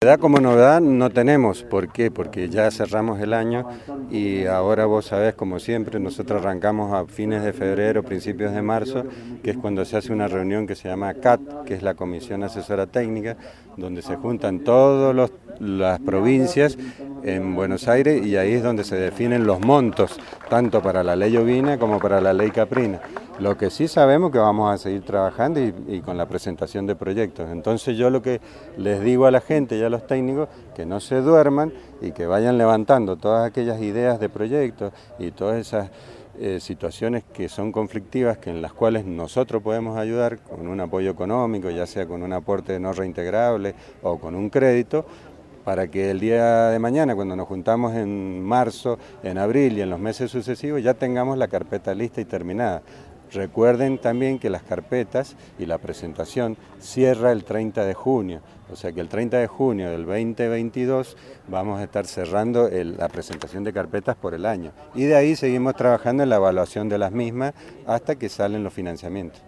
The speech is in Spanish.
Novedad como novedad no tenemos, ¿por qué? Porque ya cerramos el año y ahora vos sabés, como siempre, nosotros arrancamos a fines de febrero, principios de marzo, que es cuando se hace una reunión que se llama CAT, que es la Comisión Asesora Técnica, donde se juntan todas las provincias en Buenos Aires y ahí es donde se definen los montos, tanto para la ley ovina como para la ley caprina. Lo que sí sabemos que vamos a seguir trabajando y, con la presentación de proyectos. Entonces yo lo que les digo a la gente y a los técnicos, que no se duerman y que vayan levantando todas aquellas ideas de proyectos y todas esas eh, situaciones que son conflictivas, que en las cuales nosotros podemos ayudar con un apoyo económico, ya sea con un aporte no reintegrable o con un crédito, para que el día de mañana, cuando nos juntamos en marzo, en abril y en los meses sucesivos, ya tengamos la carpeta lista y terminada. Recuerden también que las carpetas y la presentación cierra el 30 de junio, o sea que el 30 de junio del 2022 vamos a estar cerrando la presentación de carpetas por el año y de ahí seguimos trabajando en la evaluación de las mismas hasta que salen los financiamientos.